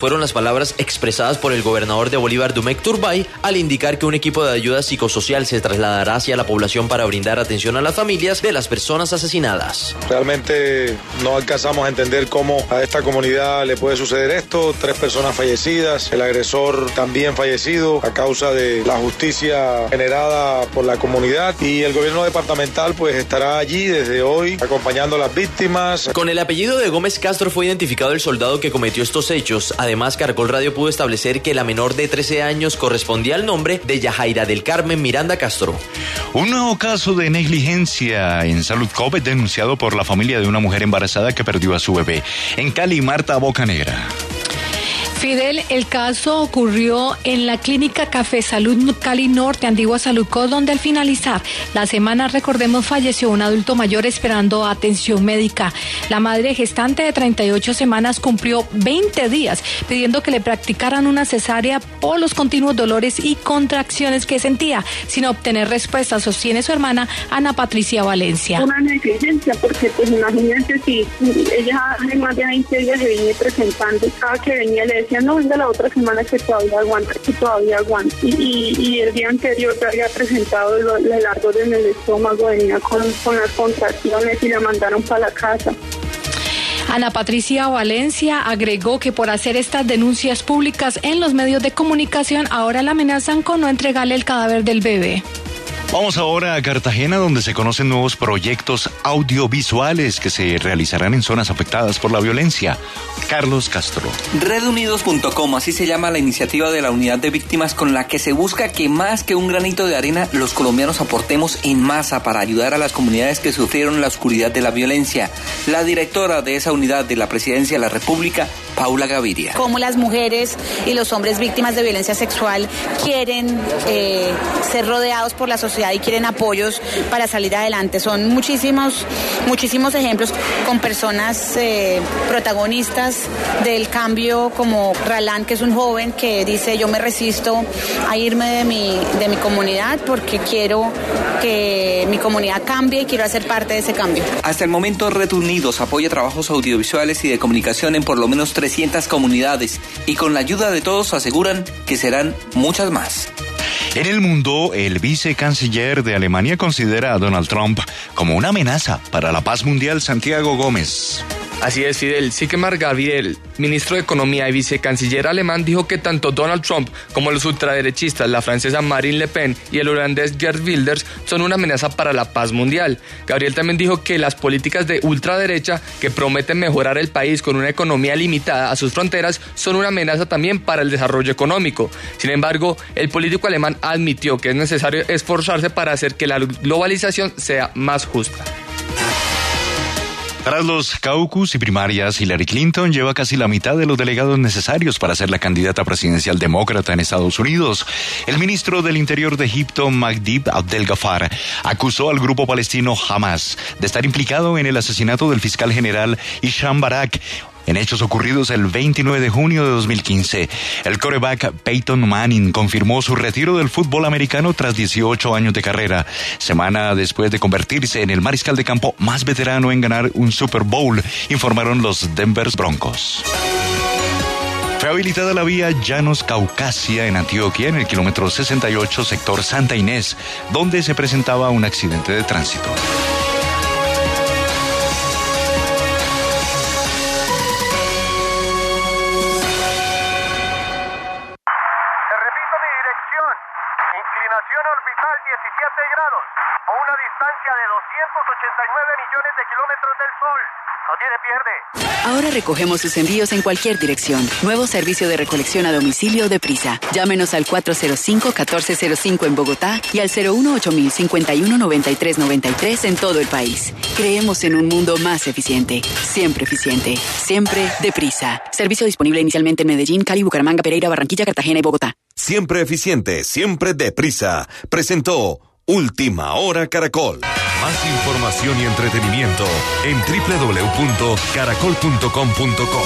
Fueron las palabras expresadas por el gobernador de Bolívar, Dumec Turbay, al indicar que un equipo de ayuda psicosocial se trasladará hacia la población para brindar atención a las familias de las personas asesinadas. Realmente no alcanzamos a entender cómo a esta comunidad le puede suceder esto. Tres personas fallecidas, el agresor también fallecido a causa de la justicia generada por la comunidad y el gobierno departamental pues estará allí desde hoy acompañando a las víctimas. Con el apellido de Gómez Castro fue identificado el soldado que cometió estos hechos. Además, Caracol Radio pudo establecer que la menor de 13 años correspondía al nombre de Yajaira del Carmen Miranda Castro. Un nuevo caso de negligencia en salud COVID denunciado por la familia de una mujer embarazada que perdió a su bebé. En Cali, Marta Bocanegra. Fidel, el caso ocurrió en la clínica Café Salud Cali Norte, Antigua Saludco, donde al finalizar la semana, recordemos, falleció un adulto mayor esperando atención médica. La madre gestante de 38 semanas cumplió 20 días pidiendo que le practicaran una cesárea por los continuos dolores y contracciones que sentía, sin obtener respuesta, sostiene su hermana Ana Patricia Valencia. Una negligencia, porque pues imagínense si ella hace más de 20 días se viene presentando, cada que venía le decía, no, venga la otra semana que todavía aguanta, que todavía aguanta. Y, el día anterior ya había presentado el, el ardor en el estómago, venía con las contracciones y la mandaron para la casa. Ana Patricia Valencia agregó que por hacer estas denuncias públicas en los medios de comunicación ahora la amenazan con no entregarle el cadáver del bebé. Vamos ahora a Cartagena, donde se conocen nuevos proyectos audiovisuales que se realizarán en zonas afectadas por la violencia. Carlos Castro. Redunidos.com, así se llama la iniciativa de la unidad de víctimas con la que se busca que más que un granito de arena, los colombianos aportemos en masa para ayudar a las comunidades que sufrieron la oscuridad de la violencia. La directora de esa unidad de la Presidencia de la República, Paula Gaviria. Como las mujeres y los hombres víctimas de violencia sexual quieren eh, ser rodeados por la sociedad y quieren apoyos para salir adelante. Son muchísimos, muchísimos ejemplos con personas eh, protagonistas del cambio como Ralán, que es un joven que dice yo me resisto a irme de mi, de mi comunidad porque quiero que mi comunidad cambie y quiero hacer parte de ese cambio. Hasta el momento Red Unidos apoya trabajos audiovisuales y de comunicación en por lo menos 300 comunidades y con la ayuda de todos aseguran que serán muchas más. En el mundo, el vicecanciller de Alemania considera a Donald Trump como una amenaza para la paz mundial, Santiago Gómez. Así es, Fidel. Sigmar Gabriel, ministro de Economía y vicecanciller alemán, dijo que tanto Donald Trump como los ultraderechistas, la francesa Marine Le Pen y el holandés Gerd Wilders, son una amenaza para la paz mundial. Gabriel también dijo que las políticas de ultraderecha, que prometen mejorar el país con una economía limitada a sus fronteras, son una amenaza también para el desarrollo económico. Sin embargo, el político alemán admitió que es necesario esforzarse para hacer que la globalización sea más justa. Tras los caucus y primarias, Hillary Clinton lleva casi la mitad de los delegados necesarios para ser la candidata presidencial demócrata en Estados Unidos. El ministro del Interior de Egipto, Magdib Abdel Ghaffar, acusó al grupo palestino Hamas de estar implicado en el asesinato del fiscal general Isham Barak, en hechos ocurridos el 29 de junio de 2015. El coreback Peyton Manning confirmó su retiro del fútbol americano tras 18 años de carrera, semana después de convertirse en el mariscal de campo más veterano en ganar un Super Bowl, informaron los Denver Broncos. Fue habilitada la vía Llanos Caucasia en Antioquia en el kilómetro 68 sector Santa Inés, donde se presentaba un accidente de tránsito. Recogemos sus envíos en cualquier dirección. Nuevo servicio de recolección a domicilio de prisa. Llámenos al 405-1405 en Bogotá y al 018-519393 en todo el país. Creemos en un mundo más eficiente. Siempre eficiente. Siempre deprisa. Servicio disponible inicialmente en Medellín, Cali, Bucaramanga, Pereira, Barranquilla, Cartagena y Bogotá. Siempre eficiente, siempre deprisa. Presentó Última Hora Caracol. Más información y entretenimiento en www.caracol.com.co.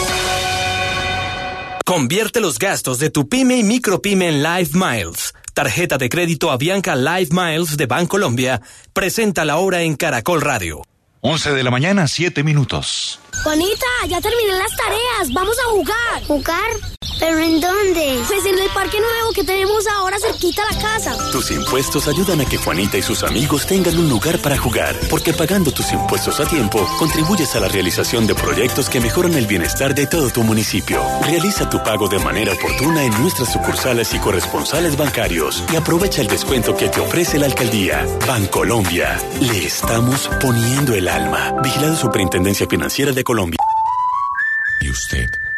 Convierte los gastos de tu pyme y micropyme en Live Miles. Tarjeta de crédito Avianca Live Miles de Bancolombia. Presenta la hora en Caracol Radio. 11 de la mañana, 7 minutos. Juanita, ya terminé las tareas. Vamos a jugar. ¿Jugar? ¿Pero en dónde? Pues en el parque nuevo que tenemos ahora cerquita a la casa. Tus impuestos ayudan a que Juanita y sus amigos tengan un lugar para jugar, porque pagando tus impuestos a tiempo, contribuyes a la realización de proyectos que mejoran el bienestar de todo tu municipio. Realiza tu pago de manera oportuna en nuestras sucursales y corresponsales bancarios y aprovecha el descuento que te ofrece la alcaldía. Bancolombia. Le estamos poniendo el alma. Vigilado Superintendencia Financiera de Colombia. ¿Y usted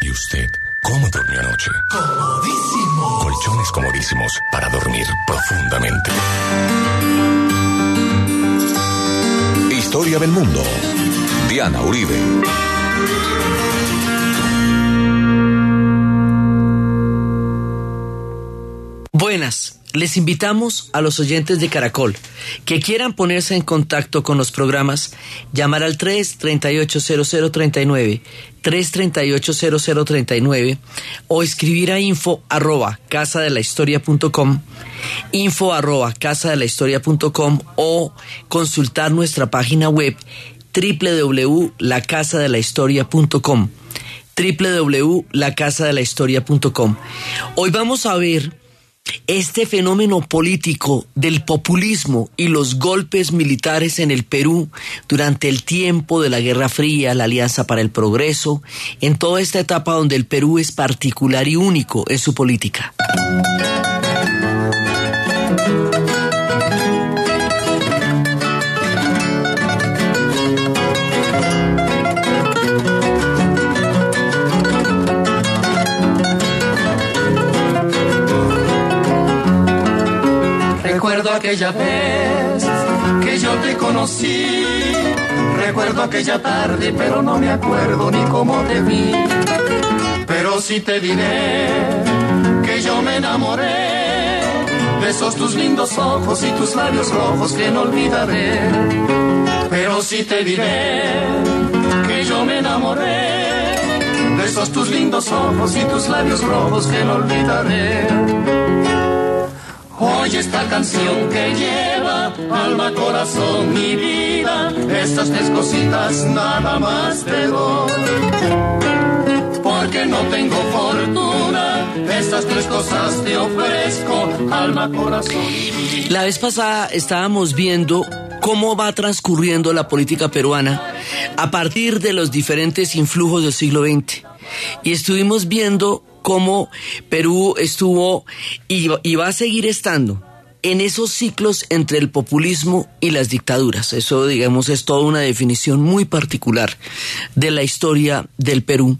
¿Y usted cómo durmió anoche? Comodísimo. Colchones comodísimos para dormir profundamente. Historia del mundo. Diana Uribe. Buenas. Les invitamos a los oyentes de Caracol que quieran ponerse en contacto con los programas, llamar al 338-0039, 338-0039 o escribir a info arroba casa de la historia.com, info arroba casa de la historia.com o consultar nuestra página web www.lacasadelahistoria.com www.lacasadelahistoria.com Hoy vamos a ver este fenómeno político del populismo y los golpes militares en el Perú durante el tiempo de la Guerra Fría, la Alianza para el Progreso, en toda esta etapa donde el Perú es particular y único en su política. Aquella vez que yo te conocí. Recuerdo aquella tarde, pero no me acuerdo ni cómo te vi. Pero sí te diré que yo me enamoré de esos tus lindos ojos y tus labios rojos que no olvidaré. Pero sí te diré que yo me enamoré de esos tus lindos ojos y tus labios rojos que no olvidaré. Oye esta canción que lleva alma, corazón y vida. Estas tres cositas nada más te doy. Porque no tengo fortuna, estas tres cosas te ofrezco, alma, corazón. La vez pasada estábamos viendo cómo va transcurriendo la política peruana a partir de los diferentes influjos del siglo XX. Y estuvimos viendo cómo Perú estuvo y, va a seguir estando en esos ciclos entre el populismo y las dictaduras. Eso, digamos, es toda una definición muy particular de la historia del Perú.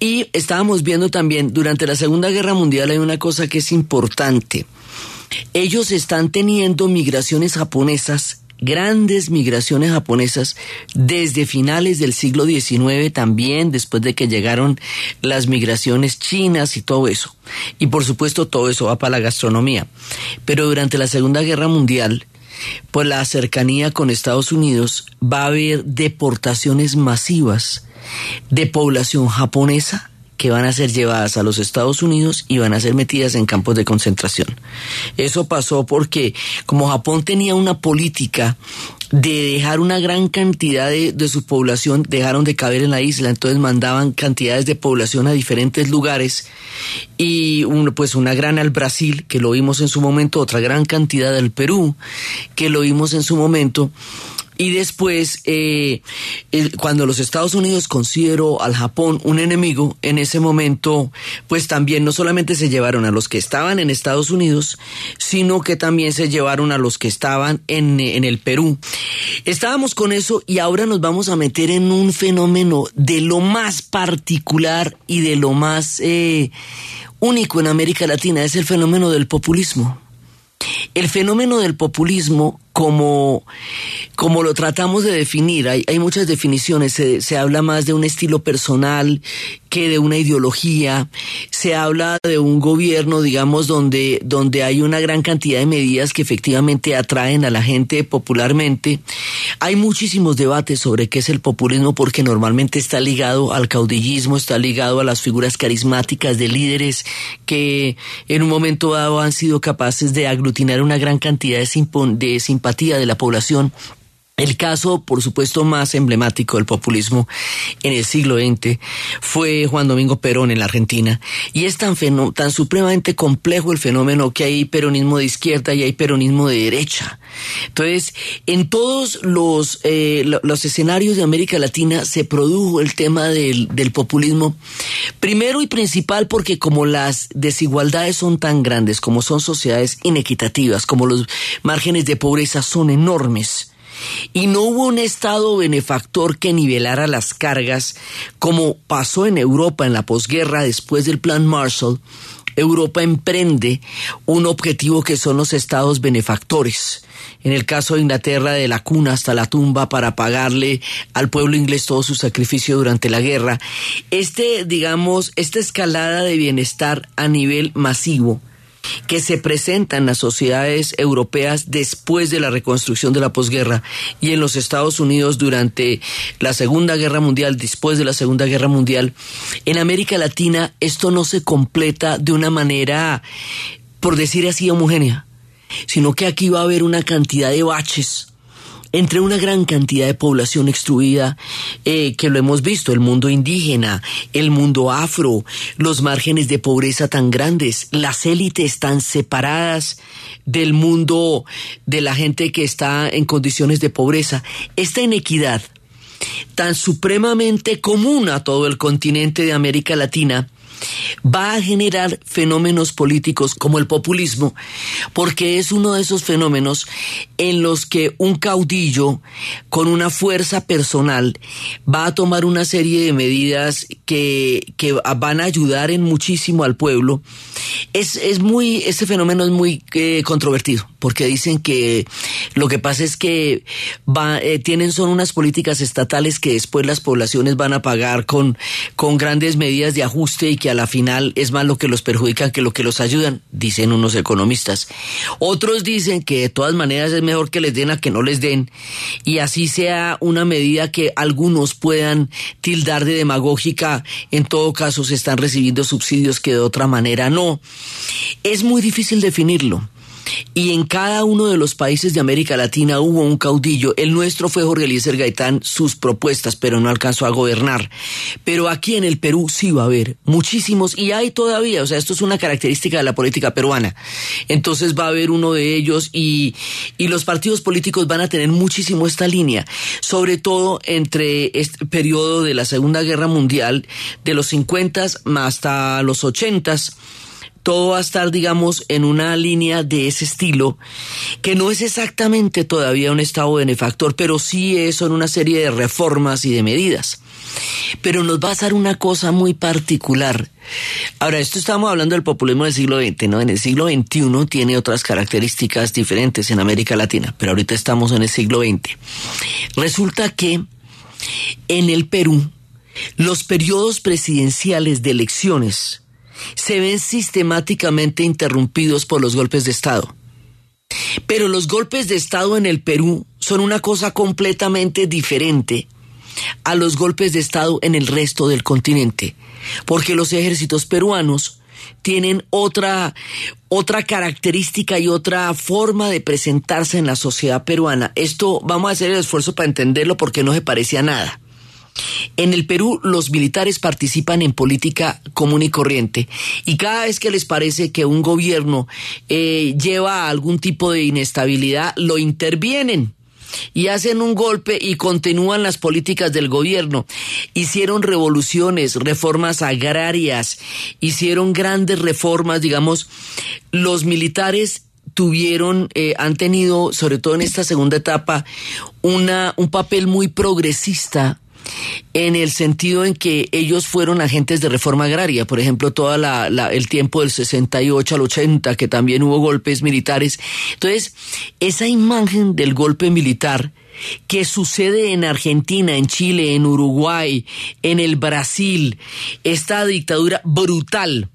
Y estábamos viendo también, durante la Segunda Guerra Mundial hay una cosa que es importante. Ellos están teniendo migraciones japonesas grandes migraciones japonesas desde finales del siglo XIX también, después de que llegaron las migraciones chinas y todo eso. Y por supuesto todo eso va para la gastronomía. Pero durante la Segunda Guerra Mundial, por la cercanía con Estados Unidos, va a haber deportaciones masivas de población japonesa que van a ser llevadas a los Estados Unidos y van a ser metidas en campos de concentración. Eso pasó porque como Japón tenía una política de dejar una gran cantidad de, de, su población, dejaron de caber en la isla, entonces mandaban cantidades de población a diferentes lugares y pues una gran al Brasil, que lo vimos en su momento, otra gran cantidad al Perú, que lo vimos en su momento, y después, eh, el, cuando los Estados Unidos consideró al Japón un enemigo, en ese momento, pues también no solamente se llevaron a los que estaban en Estados Unidos, sino que también se llevaron a los que estaban en, en el Perú. Estábamos con eso y ahora nos vamos a meter en un fenómeno de lo más particular y de lo más eh, único en América Latina, es el fenómeno del populismo. El fenómeno del populismo como, como lo tratamos de definir. Hay, hay muchas definiciones. Se, se, habla más de un estilo personal que de una ideología. Se habla de un gobierno, digamos, donde, donde hay una gran cantidad de medidas que efectivamente atraen a la gente popularmente. Hay muchísimos debates sobre qué es el populismo porque normalmente está ligado al caudillismo, está ligado a las figuras carismáticas de líderes que en un momento dado han sido capaces de aglutinar una gran cantidad de, de simpatía de la población. El caso, por supuesto, más emblemático del populismo en el siglo XX fue Juan Domingo Perón en la Argentina. Y es tan, tan supremamente complejo el fenómeno que hay peronismo de izquierda y hay peronismo de derecha. Entonces, en todos los, eh, los escenarios de América Latina se produjo el tema del, del populismo. Primero y principal porque como las desigualdades son tan grandes, como son sociedades inequitativas, como los márgenes de pobreza son enormes, y no hubo un Estado benefactor que nivelara las cargas como pasó en Europa en la posguerra después del Plan Marshall. Europa emprende un objetivo que son los estados benefactores. En el caso de Inglaterra, de la cuna hasta la tumba para pagarle al pueblo inglés todo su sacrificio durante la guerra. Este, digamos, esta escalada de bienestar a nivel masivo que se presenta en las sociedades europeas después de la reconstrucción de la posguerra y en los Estados Unidos durante la Segunda Guerra Mundial, después de la Segunda Guerra Mundial, en América Latina esto no se completa de una manera, por decir así, homogénea, sino que aquí va a haber una cantidad de baches entre una gran cantidad de población extruida eh, que lo hemos visto, el mundo indígena, el mundo afro, los márgenes de pobreza tan grandes, las élites tan separadas del mundo de la gente que está en condiciones de pobreza. Esta inequidad tan supremamente común a todo el continente de América Latina, va a generar fenómenos políticos como el populismo, porque es uno de esos fenómenos en los que un caudillo con una fuerza personal va a tomar una serie de medidas que, que van a ayudar en muchísimo al pueblo. Es, es muy, este fenómeno es muy eh, controvertido, porque dicen que lo que pasa es que va, eh, tienen son unas políticas estatales que después las poblaciones van a pagar con, con grandes medidas de ajuste y que a la final es más lo que los perjudican que lo que los ayudan, dicen unos economistas. Otros dicen que de todas maneras es mejor que les den a que no les den y así sea una medida que algunos puedan tildar de demagógica, en todo caso se están recibiendo subsidios que de otra manera no. Es muy difícil definirlo y en cada uno de los países de América Latina hubo un caudillo. El nuestro fue Jorge Eliezer Gaitán, sus propuestas, pero no alcanzó a gobernar. Pero aquí en el Perú sí va a haber muchísimos, y hay todavía, o sea, esto es una característica de la política peruana. Entonces va a haber uno de ellos y, y los partidos políticos van a tener muchísimo esta línea, sobre todo entre este periodo de la Segunda Guerra Mundial, de los 50 hasta los 80 todo va a estar, digamos, en una línea de ese estilo, que no es exactamente todavía un Estado benefactor, pero sí son una serie de reformas y de medidas. Pero nos va a hacer una cosa muy particular. Ahora, esto estamos hablando del populismo del siglo XX, ¿no? En el siglo XXI tiene otras características diferentes en América Latina, pero ahorita estamos en el siglo XX. Resulta que en el Perú, los periodos presidenciales de elecciones se ven sistemáticamente interrumpidos por los golpes de Estado. Pero los golpes de Estado en el Perú son una cosa completamente diferente a los golpes de Estado en el resto del continente, porque los ejércitos peruanos tienen otra, otra característica y otra forma de presentarse en la sociedad peruana. Esto vamos a hacer el esfuerzo para entenderlo porque no se parecía a nada. En el Perú los militares participan en política común y corriente. Y cada vez que les parece que un gobierno eh, lleva algún tipo de inestabilidad, lo intervienen. Y hacen un golpe y continúan las políticas del gobierno. Hicieron revoluciones, reformas agrarias, hicieron grandes reformas, digamos, los militares tuvieron, eh, han tenido, sobre todo en esta segunda etapa, una, un papel muy progresista en el sentido en que ellos fueron agentes de reforma agraria, por ejemplo, todo el tiempo del 68 al 80, que también hubo golpes militares. Entonces, esa imagen del golpe militar que sucede en Argentina, en Chile, en Uruguay, en el Brasil, esta dictadura brutal,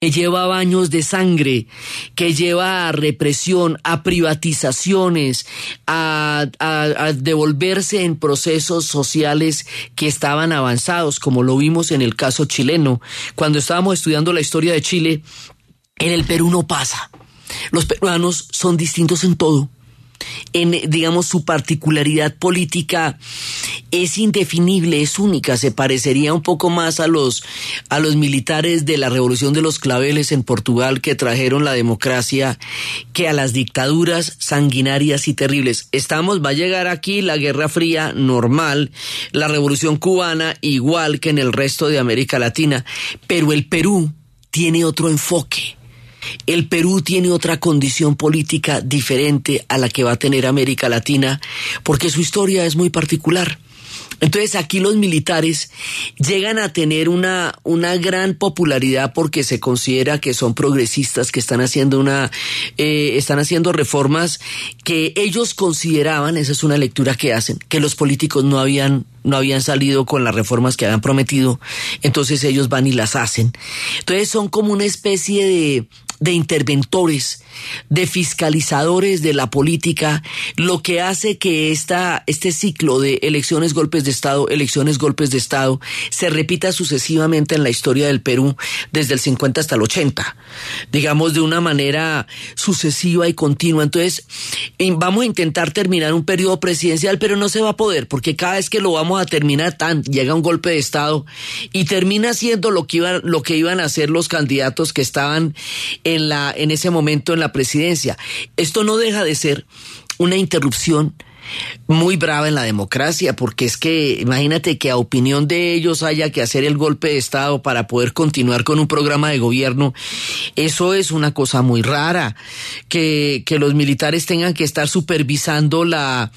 que lleva baños de sangre, que lleva a represión, a privatizaciones, a, a, devolverse en procesos sociales que estaban avanzados, como lo vimos en el caso chileno. Cuando estábamos estudiando la historia de Chile, en el Perú no pasa. Los peruanos son distintos en todo en, digamos, su particularidad política es indefinible, es única, se parecería un poco más a los, a los militares de la Revolución de los Claveles en Portugal que trajeron la democracia que a las dictaduras sanguinarias y terribles. Estamos, va a llegar aquí la Guerra Fría normal, la Revolución Cubana igual que en el resto de América Latina, pero el Perú tiene otro enfoque el Perú tiene otra condición política diferente a la que va a tener América Latina porque su historia es muy particular. Entonces aquí los militares llegan a tener una, una gran popularidad porque se considera que son progresistas, que están haciendo una, eh, están haciendo reformas que ellos consideraban, esa es una lectura que hacen, que los políticos no habían, no habían salido con las reformas que habían prometido, entonces ellos van y las hacen. Entonces son como una especie de, de interventores, de fiscalizadores de la política, lo que hace que esta, este ciclo de elecciones, golpes de Estado, elecciones, golpes de Estado, se repita sucesivamente en la historia del Perú desde el 50 hasta el 80, digamos de una manera sucesiva y continua. Entonces, vamos a intentar terminar un periodo presidencial, pero no se va a poder, porque cada vez que lo vamos a terminar, tan, llega un golpe de Estado y termina siendo lo que, iban, lo que iban a hacer los candidatos que estaban en, la, en ese momento en la presidencia. Esto no deja de ser una interrupción muy brava en la democracia, porque es que imagínate que a opinión de ellos haya que hacer el golpe de Estado para poder continuar con un programa de gobierno, eso es una cosa muy rara, que, que los militares tengan que estar supervisando la,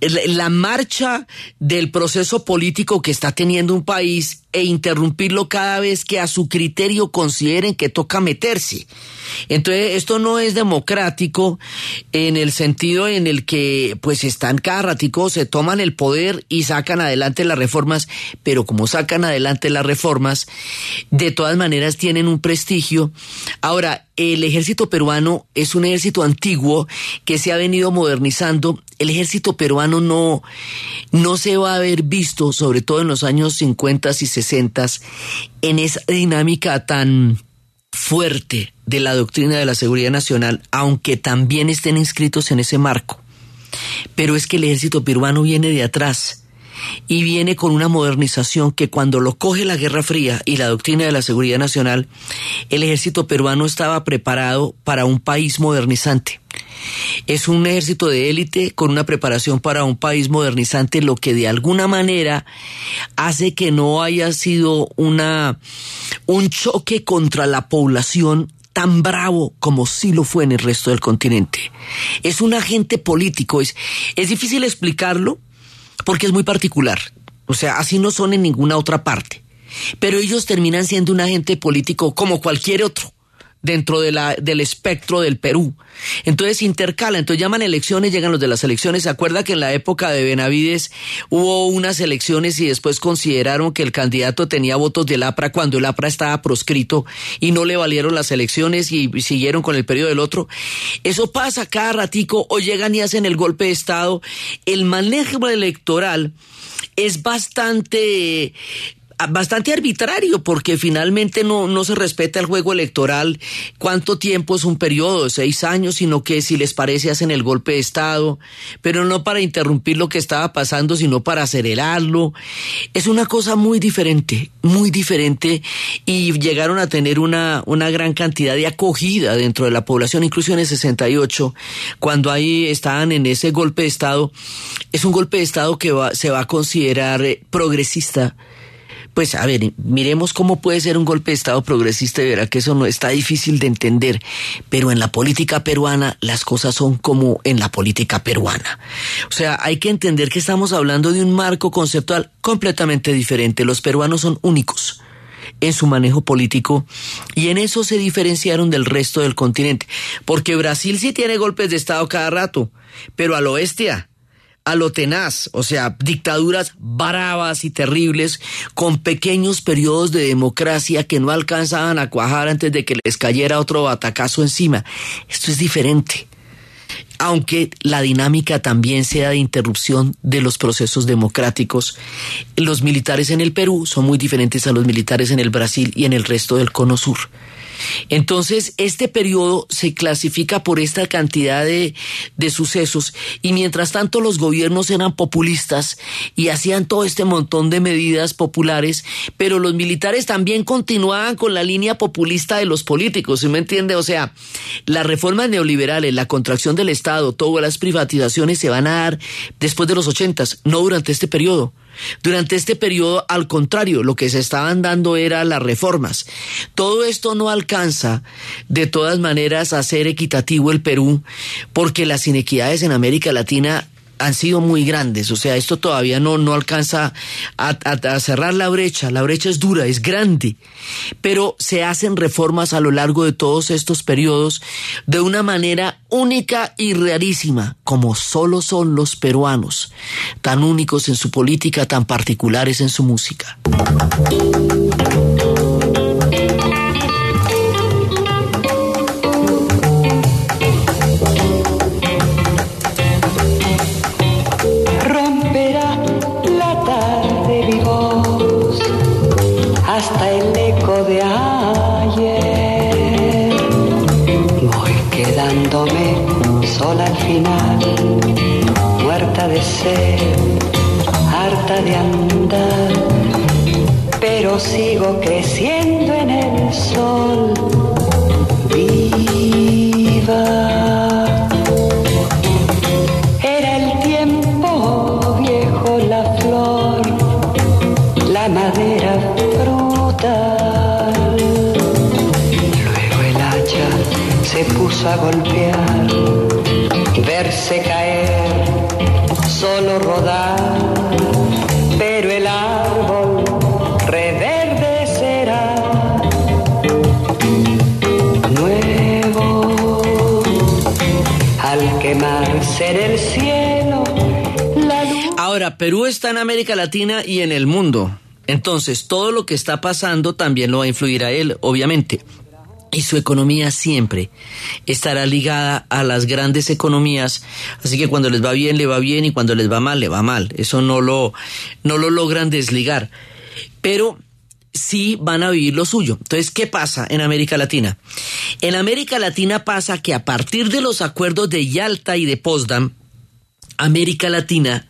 la marcha del proceso político que está teniendo un país e interrumpirlo cada vez que a su criterio consideren que toca meterse. Entonces, esto no es democrático en el sentido en el que pues están cada ratico, se toman el poder y sacan adelante las reformas, pero como sacan adelante las reformas, de todas maneras tienen un prestigio. Ahora, el ejército peruano es un ejército antiguo que se ha venido modernizando. El ejército peruano no, no se va a haber visto, sobre todo en los años 50 y 60, en esa dinámica tan fuerte de la doctrina de la seguridad nacional, aunque también estén inscritos en ese marco. Pero es que el ejército peruano viene de atrás y viene con una modernización que cuando lo coge la Guerra Fría y la doctrina de la seguridad nacional, el ejército peruano estaba preparado para un país modernizante. Es un ejército de élite con una preparación para un país modernizante, lo que de alguna manera hace que no haya sido una, un choque contra la población tan bravo como sí lo fue en el resto del continente. Es un agente político, es, es difícil explicarlo porque es muy particular. O sea, así no son en ninguna otra parte. Pero ellos terminan siendo un agente político como cualquier otro dentro de la, del espectro del Perú. Entonces intercala, entonces llaman elecciones, llegan los de las elecciones. ¿Se acuerda que en la época de Benavides hubo unas elecciones y después consideraron que el candidato tenía votos del APRA cuando el APRA estaba proscrito y no le valieron las elecciones y siguieron con el periodo del otro? Eso pasa cada ratico o llegan y hacen el golpe de Estado. El manejo electoral es bastante bastante arbitrario porque finalmente no, no se respeta el juego electoral, cuánto tiempo es un periodo seis años, sino que si les parece hacen el golpe de Estado, pero no para interrumpir lo que estaba pasando, sino para acelerarlo. Es una cosa muy diferente, muy diferente y llegaron a tener una, una gran cantidad de acogida dentro de la población, incluso en el 68, cuando ahí estaban en ese golpe de Estado. Es un golpe de Estado que va, se va a considerar eh, progresista pues a ver, miremos cómo puede ser un golpe de Estado progresista y verá que eso no está difícil de entender, pero en la política peruana las cosas son como en la política peruana. O sea, hay que entender que estamos hablando de un marco conceptual completamente diferente. Los peruanos son únicos en su manejo político y en eso se diferenciaron del resto del continente, porque Brasil sí tiene golpes de Estado cada rato, pero al oeste a lo tenaz, o sea, dictaduras bravas y terribles, con pequeños periodos de democracia que no alcanzaban a cuajar antes de que les cayera otro batacazo encima. Esto es diferente aunque la dinámica también sea de interrupción de los procesos democráticos. Los militares en el Perú son muy diferentes a los militares en el Brasil y en el resto del cono sur. Entonces, este periodo se clasifica por esta cantidad de, de, sucesos y mientras tanto los gobiernos eran populistas y hacían todo este montón de medidas populares, pero los militares también continuaban con la línea populista de los políticos, ¿sí me entiende? O sea, las reformas neoliberales, la contracción del Estado, todas las privatizaciones se van a dar después de los ochentas, no durante este periodo. Durante este periodo, al contrario, lo que se estaban dando era las reformas. Todo esto no alcanza, de todas maneras, a ser equitativo el Perú, porque las inequidades en América Latina han sido muy grandes. O sea, esto todavía no, no alcanza a, cerrar la brecha. La brecha es dura, es grande. Pero se hacen reformas a lo largo de todos estos periodos de una manera única y rarísima, como solo son los peruanos, tan únicos en su política, tan particulares en su música. Harta de andar, pero sigo creciendo en el sol. Viva. Era el tiempo viejo, la flor, la madera fruta. Luego el hacha se puso a golpear, Perú está en América Latina y en el mundo. Entonces, todo lo que está pasando también lo va a influir a él, obviamente y su economía siempre estará ligada a las grandes economías, así que cuando les va bien le va bien y cuando les va mal le va mal. Eso no lo no lo logran desligar. Pero sí van a vivir lo suyo. Entonces, ¿qué pasa en América Latina? En América Latina pasa que a partir de los acuerdos de Yalta y de Potsdam, América Latina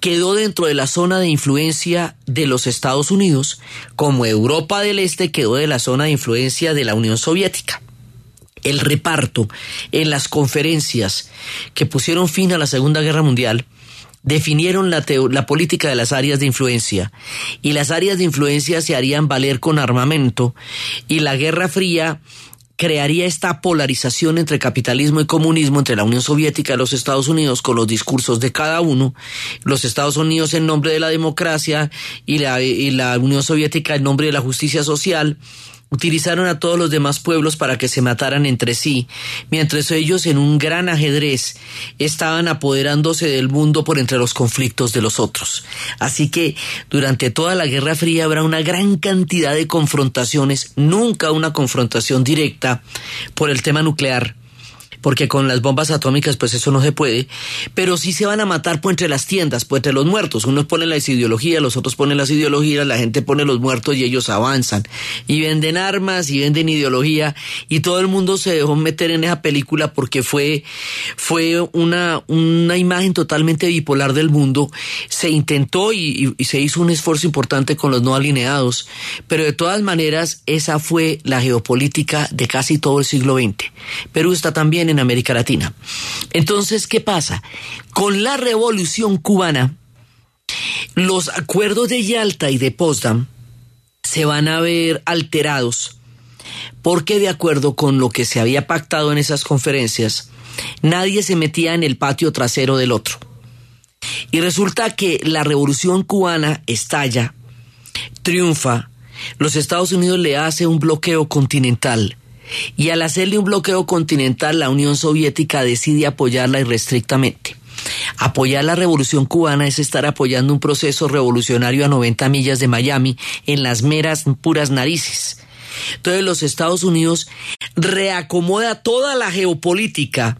quedó dentro de la zona de influencia de los Estados Unidos, como Europa del Este quedó de la zona de influencia de la Unión Soviética. El reparto en las conferencias que pusieron fin a la Segunda Guerra Mundial definieron la, la, política de las áreas de influencia y las áreas de influencia se harían valer con armamento y la Guerra Fría crearía esta polarización entre capitalismo y comunismo entre la Unión Soviética y los Estados Unidos con los discursos de cada uno, los Estados Unidos en nombre de la democracia y la, y la Unión Soviética en nombre de la justicia social, utilizaron a todos los demás pueblos para que se mataran entre sí, mientras ellos en un gran ajedrez estaban apoderándose del mundo por entre los conflictos de los otros. Así que durante toda la Guerra Fría habrá una gran cantidad de confrontaciones, nunca una confrontación directa por el tema nuclear porque con las bombas atómicas pues eso no se puede, pero sí se van a matar pues entre las tiendas, pues entre los muertos. Unos ponen las ideologías, los otros ponen las ideologías, la gente pone los muertos y ellos avanzan. Y venden armas y venden ideología y todo el mundo se dejó meter en esa película porque fue, fue una, una imagen totalmente bipolar del mundo. Se intentó y, y se hizo un esfuerzo importante con los no alineados, pero de todas maneras esa fue la geopolítica de casi todo el siglo XX. Perú está también en América Latina. Entonces, ¿qué pasa? Con la revolución cubana, los acuerdos de Yalta y de Potsdam se van a ver alterados porque de acuerdo con lo que se había pactado en esas conferencias, nadie se metía en el patio trasero del otro. Y resulta que la revolución cubana estalla, triunfa, los Estados Unidos le hace un bloqueo continental y al hacerle un bloqueo continental la Unión Soviética decide apoyarla irrestrictamente. Apoyar la revolución cubana es estar apoyando un proceso revolucionario a 90 millas de Miami en las meras puras narices. Entonces los Estados Unidos reacomoda toda la geopolítica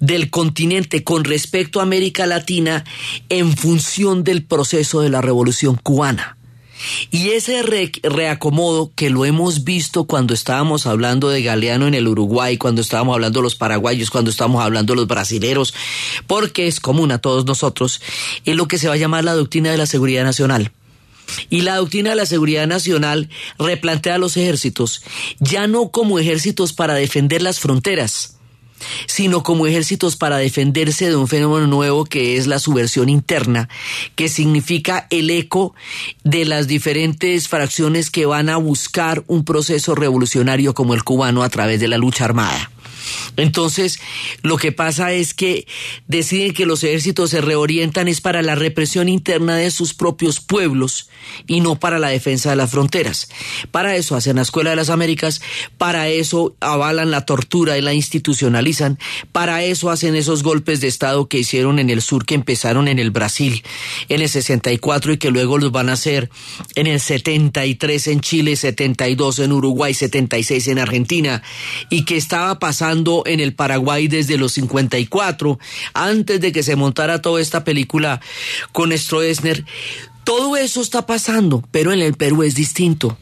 del continente con respecto a América Latina en función del proceso de la revolución cubana. Y ese reacomodo que lo hemos visto cuando estábamos hablando de Galeano en el Uruguay, cuando estábamos hablando de los paraguayos, cuando estábamos hablando de los brasileros, porque es común a todos nosotros, es lo que se va a llamar la doctrina de la seguridad nacional. Y la doctrina de la seguridad nacional replantea a los ejércitos ya no como ejércitos para defender las fronteras, sino como ejércitos para defenderse de un fenómeno nuevo que es la subversión interna, que significa el eco de las diferentes fracciones que van a buscar un proceso revolucionario como el cubano a través de la lucha armada. Entonces, lo que pasa es que deciden que los ejércitos se reorientan es para la represión interna de sus propios pueblos y no para la defensa de las fronteras. Para eso hacen la Escuela de las Américas, para eso avalan la tortura y la institucionalizan, para eso hacen esos golpes de Estado que hicieron en el sur, que empezaron en el Brasil en el 64 y que luego los van a hacer en el 73 en Chile, 72 en Uruguay, 76 en Argentina y que estaba pasando en el Paraguay desde los 54, antes de que se montara toda esta película con Stroessner. Todo eso está pasando, pero en el Perú es distinto,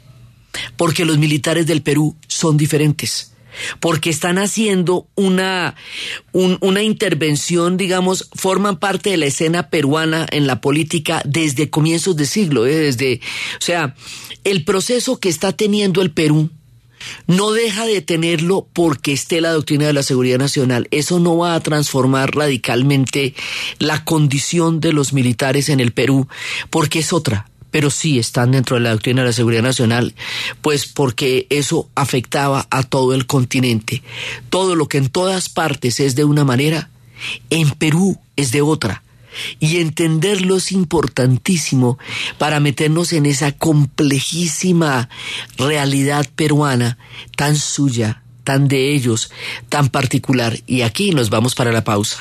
porque los militares del Perú son diferentes porque están haciendo una, una intervención, digamos, forman parte de la escena peruana en la política desde comienzos de siglo, ¿eh? desde, o sea, el proceso que está teniendo el Perú no deja de tenerlo porque esté la doctrina de la seguridad nacional. Eso no va a transformar radicalmente la condición de los militares en el Perú, porque es otra. Pero sí están dentro de la doctrina de la seguridad nacional, pues porque eso afectaba a todo el continente. Todo lo que en todas partes es de una manera, en Perú es de otra y entenderlo es importantísimo para meternos en esa complejísima realidad peruana tan suya, tan de ellos, tan particular. Y aquí nos vamos para la pausa.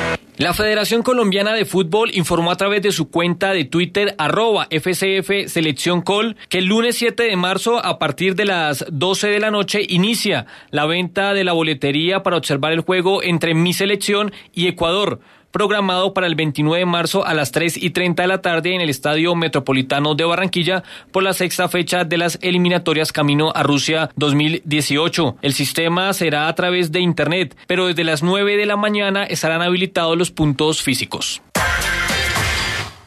La Federación Colombiana de Fútbol informó a través de su cuenta de Twitter arroba FCF Selección Col que el lunes 7 de marzo a partir de las 12 de la noche inicia la venta de la boletería para observar el juego entre mi selección y Ecuador programado para el 29 de marzo a las 3 y 30 de la tarde en el Estadio Metropolitano de Barranquilla por la sexta fecha de las eliminatorias camino a Rusia 2018. El sistema será a través de Internet, pero desde las 9 de la mañana estarán habilitados los puntos físicos.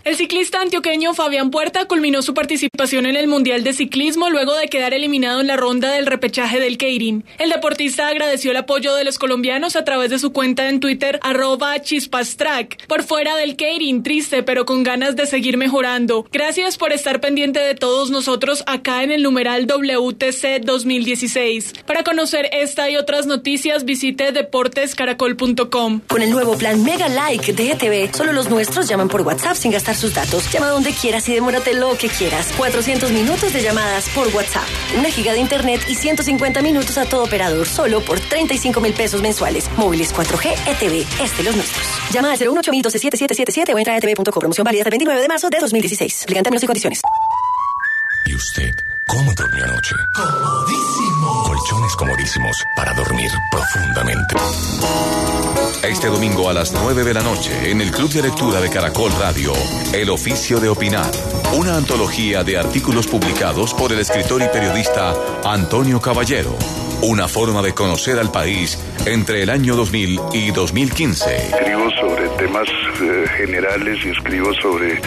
El ciclista antioqueño Fabián Puerta culminó su participación en el Mundial de Ciclismo luego de quedar eliminado en la ronda del repechaje del Keirin. El deportista agradeció el apoyo de los colombianos a través de su cuenta en Twitter arroba chispastrack. Por fuera del Keirin, triste pero con ganas de seguir mejorando. Gracias por estar pendiente de todos nosotros acá en el numeral WTC 2016. Para conocer esta y otras noticias visite deportescaracol.com. Con el nuevo plan Mega Like de ETV, solo los nuestros llaman por WhatsApp sin gastar sus datos. Llama donde quieras y demórate lo que quieras. 400 minutos de llamadas por WhatsApp, una giga de internet y 150 minutos a todo operador solo por 35 mil pesos mensuales. Móviles 4G ETV, este los nuestros. Llama al 018 7777 o entra a etv.com. Promoción válida hasta el 29 de marzo de 2016. Aplican términos y condiciones. ¿Y usted cómo durmió anoche? Comodísimo. Colchones comodísimos para dormir profundamente. Este domingo a las 9 de la noche en el Club de Lectura de Caracol Radio, El Oficio de Opinar, una antología de artículos publicados por el escritor y periodista Antonio Caballero. Una forma de conocer al país entre el año 2000 y 2015. Escribo sobre temas eh, generales y escribo sobre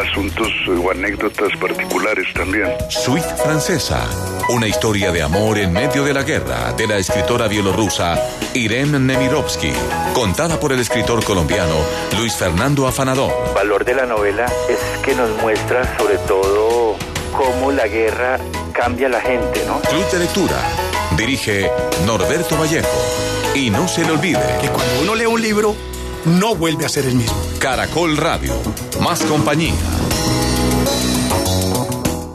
asuntos eh, o anécdotas particulares también. Suite Francesa, una historia de amor en medio de la guerra de la escritora bielorrusa Irene Nemirovsky, contada por el escritor colombiano Luis Fernando Afanador. El valor de la novela es que nos muestra sobre todo cómo la guerra cambia a la gente, ¿no? Club de Lectura. Dirige Norberto Vallejo. Y no se le olvide que cuando uno lee un libro, no vuelve a ser el mismo. Caracol Radio. Más compañía.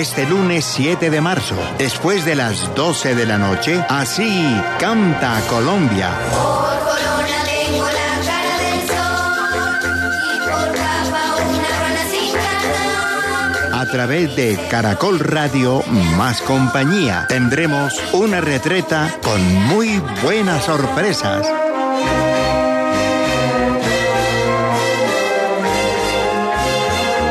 Este lunes 7 de marzo, después de las 12 de la noche, así canta Colombia. A través de Caracol Radio Más Compañía tendremos una retreta con muy buenas sorpresas.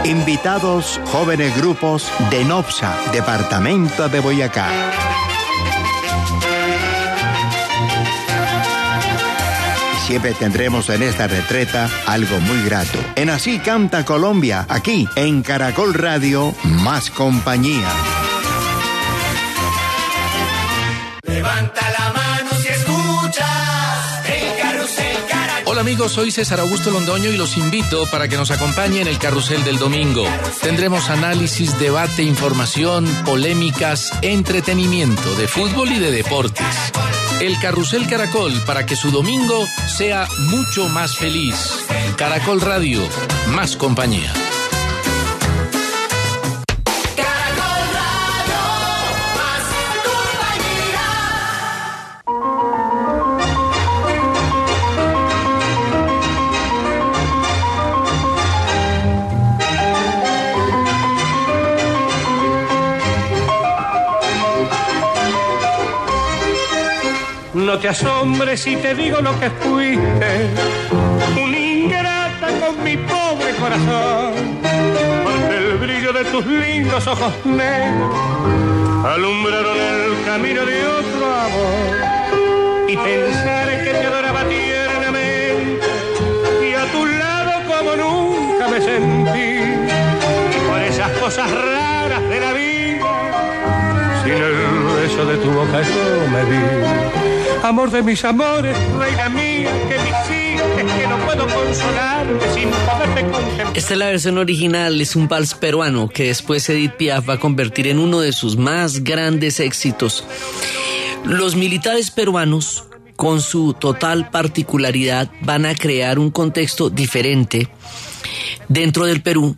Invitados jóvenes grupos de NOPSA, Departamento de Boyacá. Siempre tendremos en esta retreta algo muy grato. En Así Canta Colombia, aquí en Caracol Radio, más compañía. Amigos, soy César Augusto Londoño y los invito para que nos acompañen en el carrusel del domingo. Tendremos análisis, debate, información, polémicas, entretenimiento de fútbol y de deportes. El carrusel Caracol para que su domingo sea mucho más feliz. Caracol Radio, más compañía. No te asombres si te digo lo que fuiste, una ingrata con mi pobre corazón, porque el brillo de tus lindos ojos negros alumbraron el camino de otro amor. Y pensar que te adoraba tiernamente y a tu lado como nunca me sentí, y por esas cosas raras de la vida, sin el beso de tu boca yo me vi Amor de mis amores, reina mía, que no puedo sin. Esta es la versión original, es un vals peruano que después Edith Piaf va a convertir en uno de sus más grandes éxitos. Los militares peruanos, con su total particularidad, van a crear un contexto diferente dentro del Perú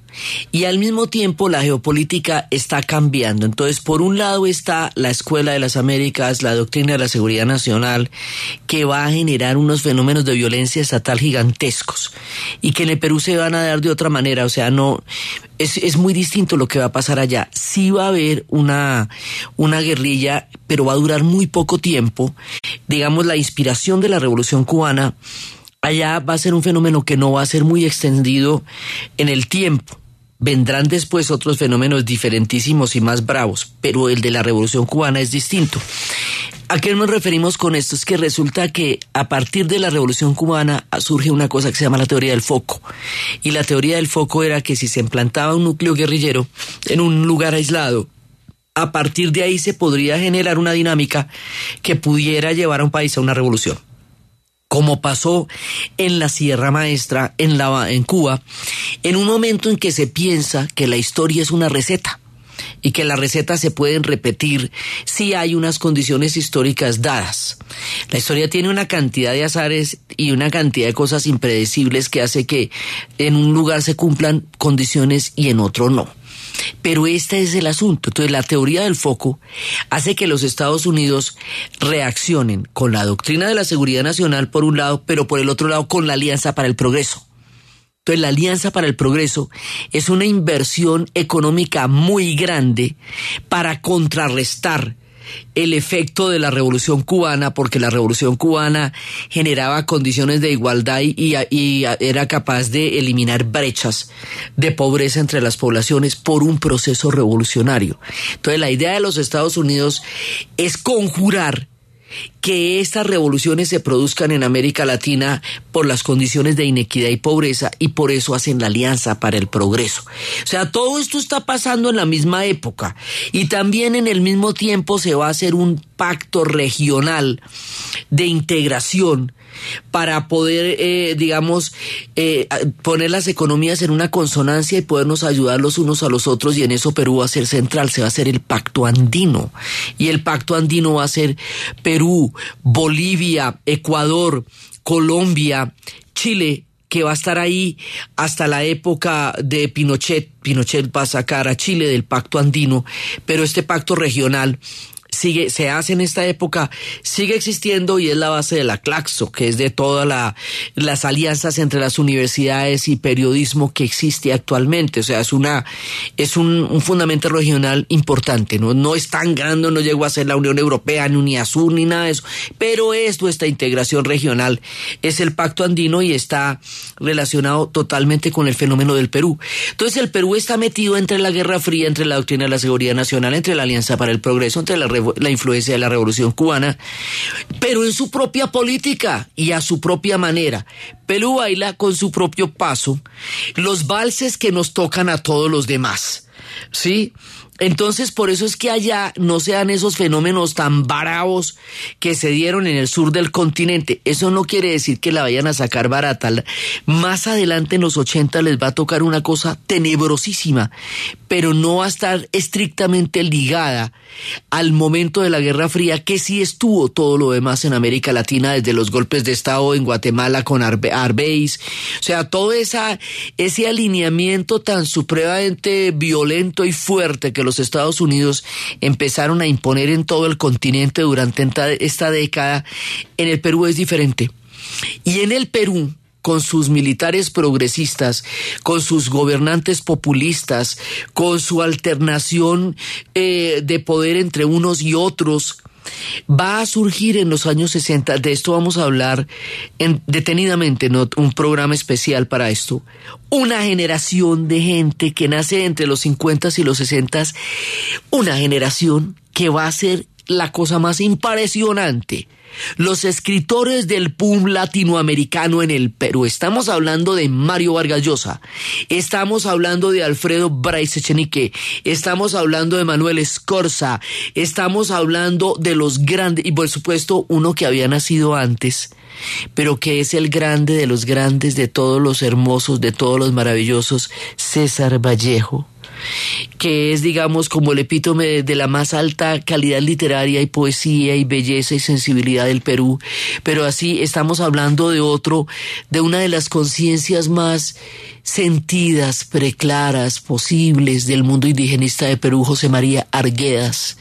y al mismo tiempo la geopolítica está cambiando. Entonces, por un lado está la Escuela de las Américas, la doctrina de la seguridad nacional, que va a generar unos fenómenos de violencia estatal gigantescos y que en el Perú se van a dar de otra manera. O sea, no es, es muy distinto lo que va a pasar allá. Sí va a haber una, una guerrilla, pero va a durar muy poco tiempo. Digamos, la inspiración de la revolución cubana allá va a ser un fenómeno que no va a ser muy extendido en el tiempo. Vendrán después otros fenómenos diferentísimos y más bravos, pero el de la Revolución cubana es distinto. ¿A qué nos referimos con esto? Es que resulta que a partir de la Revolución cubana surge una cosa que se llama la teoría del foco. Y la teoría del foco era que si se implantaba un núcleo guerrillero en un lugar aislado, a partir de ahí se podría generar una dinámica que pudiera llevar a un país a una revolución como pasó en la Sierra Maestra, en, la, en Cuba, en un momento en que se piensa que la historia es una receta y que las recetas se pueden repetir si hay unas condiciones históricas dadas. La historia tiene una cantidad de azares y una cantidad de cosas impredecibles que hace que en un lugar se cumplan condiciones y en otro no. Pero este es el asunto. Entonces la teoría del foco hace que los Estados Unidos reaccionen con la doctrina de la seguridad nacional por un lado, pero por el otro lado con la Alianza para el Progreso. Entonces la Alianza para el Progreso es una inversión económica muy grande para contrarrestar el efecto de la revolución cubana, porque la revolución cubana generaba condiciones de igualdad y, era capaz de eliminar brechas de pobreza entre las poblaciones por un proceso revolucionario. Entonces la idea de los Estados Unidos es conjurar que estas revoluciones se produzcan en América Latina por las condiciones de inequidad y pobreza y por eso hacen la Alianza para el Progreso. O sea, todo esto está pasando en la misma época y también en el mismo tiempo se va a hacer un pacto regional de integración para poder, eh, digamos, eh, poner las economías en una consonancia y podernos ayudar los unos a los otros y en eso Perú va a ser central, se va a hacer el pacto andino y el pacto andino va a ser Perú, Bolivia, Ecuador, Colombia, Chile, que va a estar ahí hasta la época de Pinochet. Pinochet va a sacar a Chile del pacto andino, pero este pacto regional sigue, se hace en esta época, sigue existiendo y es la base de la Claxo, que es de todas la, las alianzas entre las universidades y periodismo que existe actualmente. O sea, es una, es un, un fundamento regional importante, ¿no? No es tan grande, no llegó a ser la Unión Europea, ni UNIASUR, ni nada de eso, pero es nuestra integración regional, es el pacto andino y está relacionado totalmente con el fenómeno del Perú. Entonces el Perú está metido entre la Guerra Fría, entre la doctrina de la seguridad nacional, entre la Alianza para el Progreso, entre la la influencia de la Revolución Cubana, pero en su propia política y a su propia manera. Perú baila con su propio paso los valses que nos tocan a todos los demás. ¿Sí? Entonces, por eso es que allá no sean esos fenómenos tan bravos que se dieron en el sur del continente. Eso no quiere decir que la vayan a sacar barata. Más adelante en los 80 les va a tocar una cosa tenebrosísima, pero no va a estar estrictamente ligada al momento de la Guerra Fría, que sí estuvo todo lo demás en América Latina, desde los golpes de Estado en Guatemala con Arbeis. O sea, todo ese alineamiento tan supremamente violento y fuerte que los Estados Unidos empezaron a imponer en todo el continente durante esta década, en el Perú es diferente. Y en el Perú, con sus militares progresistas, con sus gobernantes populistas, con su alternación eh, de poder entre unos y otros, va a surgir en los años 60, de esto vamos a hablar en, detenidamente, ¿no? un programa especial para esto, una generación de gente que nace entre los 50 y los 60, una generación que va a ser la cosa más impresionante los escritores del PUM latinoamericano en el Perú. Estamos hablando de Mario Vargas Llosa, estamos hablando de Alfredo Bryce Echenique, estamos hablando de Manuel Escorza, estamos hablando de los grandes, y por supuesto uno que había nacido antes, pero que es el grande de los grandes, de todos los hermosos, de todos los maravillosos, César Vallejo que es, digamos, como el epítome de, la más alta calidad literaria y poesía y belleza y sensibilidad del Perú. Pero así estamos hablando de otro, de una de las conciencias más sentidas, preclaras, posibles del mundo indigenista de Perú, José María Arguedas.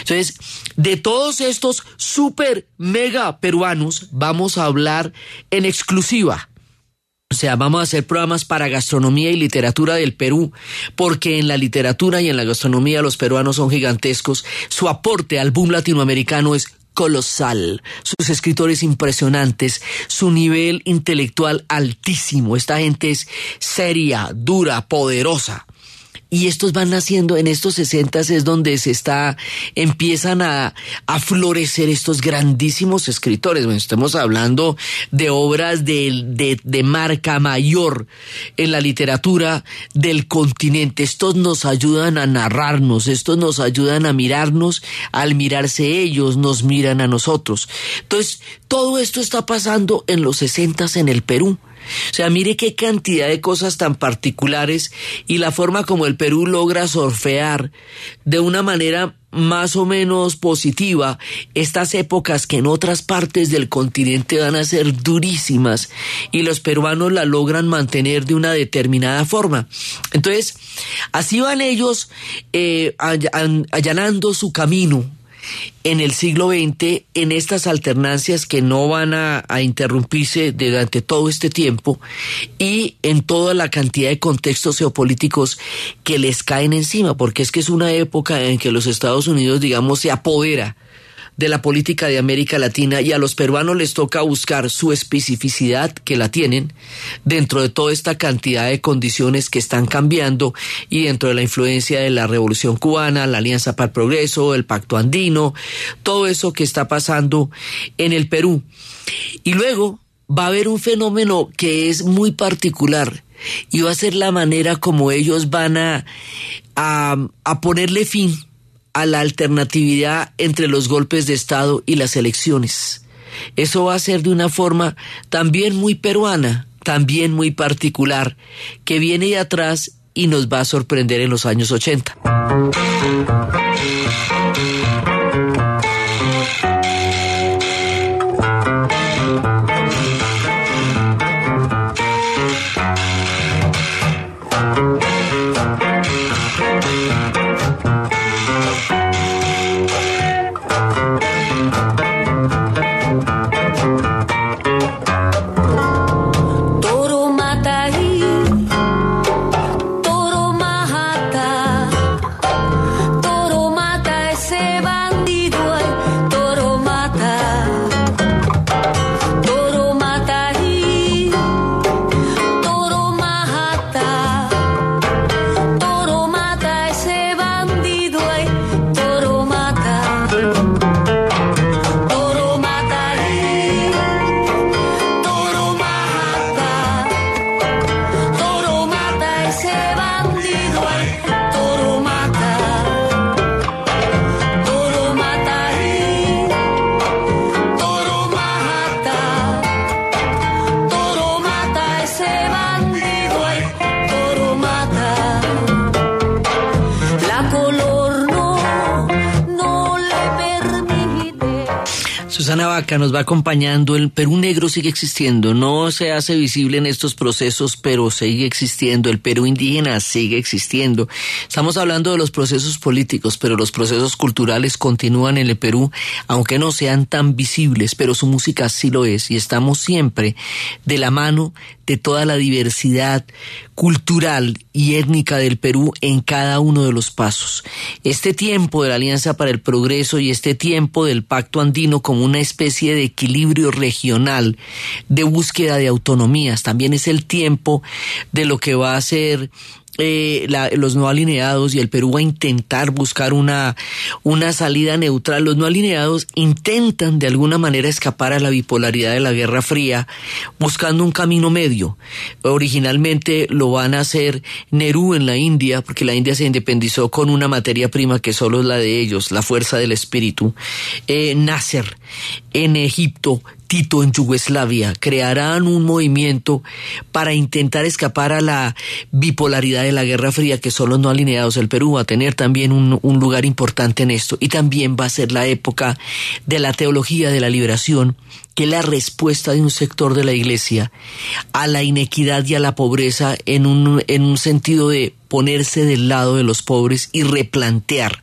Entonces, de todos estos super mega peruanos, vamos a hablar en exclusiva o sea, vamos a hacer programas para gastronomía y literatura del Perú, porque en la literatura y en la gastronomía los peruanos son gigantescos. Su aporte al boom latinoamericano es colosal, sus escritores impresionantes, su nivel intelectual altísimo. Esta gente es seria, dura, poderosa y estos van naciendo en estos sesentas es donde se está, empiezan a, a florecer estos grandísimos escritores. Bueno, estamos hablando de obras de, de, de marca mayor en la literatura del continente. Estos nos ayudan a narrarnos, estos nos ayudan a mirarnos, al mirarse ellos, nos miran a nosotros. Entonces, todo esto está pasando en los sesentas en el Perú. O sea, mire qué cantidad de cosas tan particulares y la forma como el Perú logra surfear de una manera más o menos positiva estas épocas que en otras partes del continente van a ser durísimas y los peruanos la logran mantener de una determinada forma. Entonces, así van ellos eh, allanando su camino en el siglo XX en estas alternancias que no van a, interrumpirse durante todo este tiempo y en toda la cantidad de contextos geopolíticos que les caen encima, porque es que es una época en que los Estados Unidos, digamos, se apodera de la política de América Latina y a los peruanos les toca buscar su especificidad que la tienen dentro de toda esta cantidad de condiciones que están cambiando y dentro de la influencia de la Revolución cubana, la Alianza para el Progreso, el Pacto Andino, todo eso que está pasando en el Perú. Y luego va a haber un fenómeno que es muy particular y va a ser la manera como ellos van a, a, a ponerle fin a la alternatividad entre los golpes de Estado y las elecciones. Eso va a ser de una forma también muy peruana, también muy particular, que viene de atrás y nos va a sorprender en los años 80. Vaca nos va acompañando. El Perú negro sigue existiendo. No se hace visible en estos procesos, pero sigue existiendo. El Perú indígena sigue existiendo. Estamos hablando de los procesos políticos, pero los procesos culturales continúan en el Perú, aunque no sean tan visibles, pero su música sí lo es. Y estamos siempre de la mano de toda la diversidad cultural y étnica del Perú en cada uno de los pasos. Este tiempo de la Alianza para el Progreso y este tiempo del Pacto Andino como una especie de equilibrio regional, de búsqueda de autonomías, también es el tiempo de lo que va a ser eh, los no alineados y el Perú a intentar buscar una, una salida neutral. Los no alineados intentan de alguna manera escapar a la bipolaridad de la Guerra Fría buscando un camino medio. Originalmente lo van a hacer Nerú en la India, porque la India se independizó con una materia prima que solo es la de ellos, la fuerza del espíritu. Eh, Nasser en Egipto, Tito en Yugoslavia, crearán un movimiento para intentar escapar a la bipolaridad de la Guerra Fría que son los no alineados. El Perú va a tener también un, un lugar importante en esto y también va a ser la época de la teología de la liberación, que es la respuesta de un sector de la iglesia a la inequidad y a la pobreza en un, en un sentido de ponerse del lado de los pobres y replantear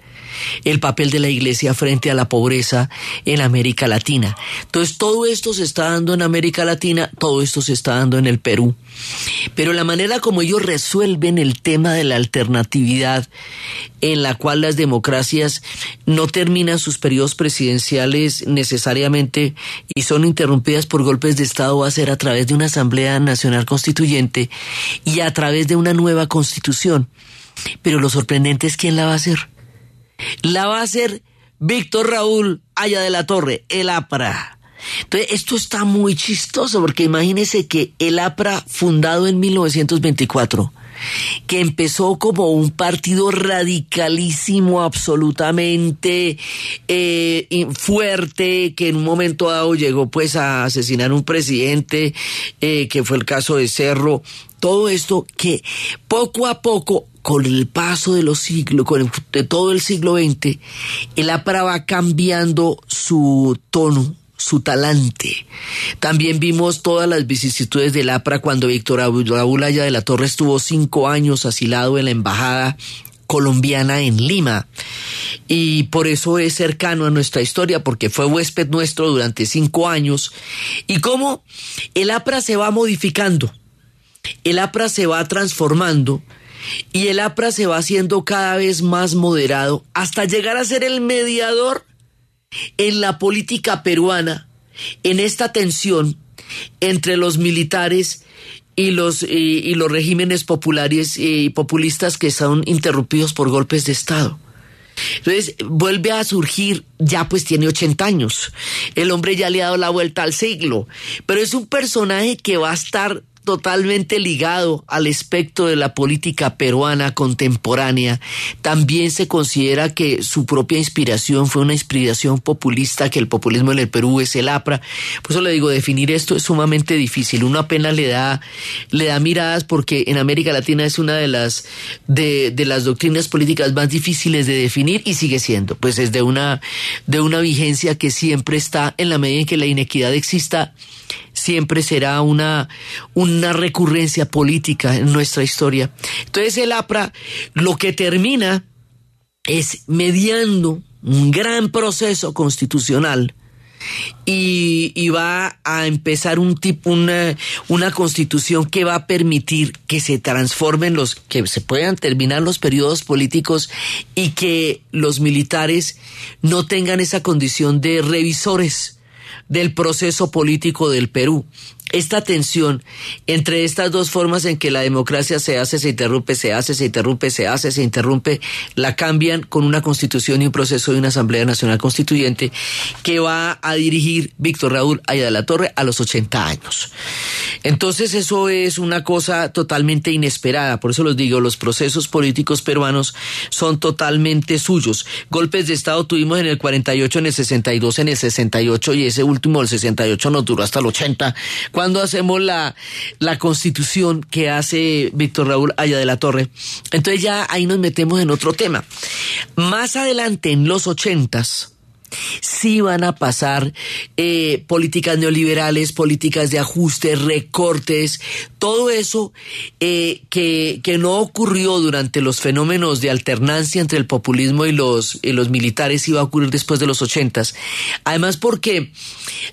el papel de la iglesia frente a la pobreza en América Latina. Entonces todo esto se está dando en América Latina, todo esto se está dando en el Perú. Pero la manera como ellos resuelven el tema de la alternatividad en la cual las democracias no terminan sus periodos presidenciales necesariamente y son interrumpidas por golpes de Estado va a ser a través de una Asamblea Nacional Constituyente y a través de una nueva constitución. Pero lo sorprendente es quién la va a hacer la va a hacer Víctor Raúl Aya de la Torre, el APRA. Entonces, esto está muy chistoso porque imagínese que el APRA, fundado en 1924, que empezó como un partido radicalísimo, absolutamente eh, fuerte, que en un momento dado llegó pues a asesinar un presidente, eh, que fue el caso de Cerro, todo esto que poco a poco con el paso de los siglos, con de todo el siglo XX, el APRA va cambiando su tono, su talante. También vimos todas las vicisitudes del APRA cuando Víctor Raúl Raúl Aya de la Torre estuvo cinco años asilado en la embajada colombiana en Lima. Y por eso es cercano a nuestra historia, porque fue huésped nuestro durante cinco años. Y cómo el APRA se va modificando el APRA se va transformando y el APRA se va haciendo cada vez más moderado hasta llegar a ser el mediador en la política peruana, en esta tensión entre los militares y los, y, y los regímenes populares y populistas que son interrumpidos por golpes de Estado. Entonces vuelve a surgir, ya pues tiene 80 años, el hombre ya le ha dado la vuelta al siglo, pero es un personaje que va a estar totalmente ligado al espectro de la política peruana contemporánea. También se considera que su propia inspiración fue una inspiración populista, que el populismo en el Perú es el APRA. Por eso le digo, definir esto es sumamente difícil. Uno apenas le da, le da miradas porque en América Latina es una de las, de, de las doctrinas políticas más difíciles de definir y sigue siendo. Pues es de una, de una vigencia que siempre está en la medida en que la inequidad exista siempre será una, una recurrencia política en nuestra historia. Entonces el APRA lo que termina es mediando un gran proceso constitucional y, va a empezar un tipo, una, una constitución que va a permitir que se transformen los, que se puedan terminar los periodos políticos y que los militares no tengan esa condición de revisores del proceso político del Perú. Esta tensión entre estas dos formas en que la democracia se hace, se interrumpe, se hace, se interrumpe, se hace, se interrumpe, la cambian con una constitución y un proceso de una Asamblea Nacional Constituyente que va a dirigir Víctor Raúl Aya de la Torre a los 80 años. Entonces eso es una cosa totalmente inesperada, por eso los digo, los procesos políticos peruanos son totalmente suyos. Golpes de Estado tuvimos en el 48, en el 62, en el 68 y ese último, el 68, nos duró hasta el 80 cuando hacemos la, la constitución que hace Víctor Raúl Aya de la Torre. Entonces ya ahí nos metemos en otro tema. Más adelante, en los ochentas, sí van a pasar eh, políticas neoliberales, políticas de ajuste, recortes, todo eso eh, que, que no ocurrió durante los fenómenos de alternancia entre el populismo y los, y los militares iba a ocurrir después de los ochentas. Además porque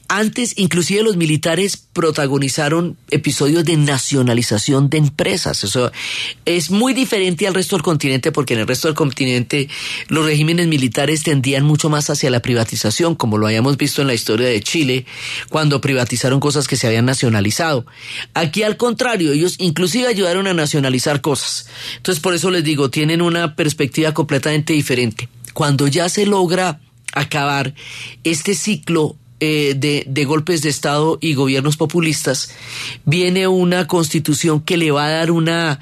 Antes, inclusive los militares protagonizaron episodios de nacionalización de empresas. Eso es muy diferente al resto del continente porque en el resto del continente los regímenes militares tendían mucho más hacia la privatización, como lo habíamos visto en la historia de Chile, cuando privatizaron cosas que se habían nacionalizado. Aquí al contrario, ellos inclusive ayudaron a nacionalizar cosas. Entonces, por eso les digo, tienen una perspectiva completamente diferente. Cuando ya se logra acabar este ciclo eh, de, golpes de Estado y gobiernos populistas, viene una constitución que le va a dar una,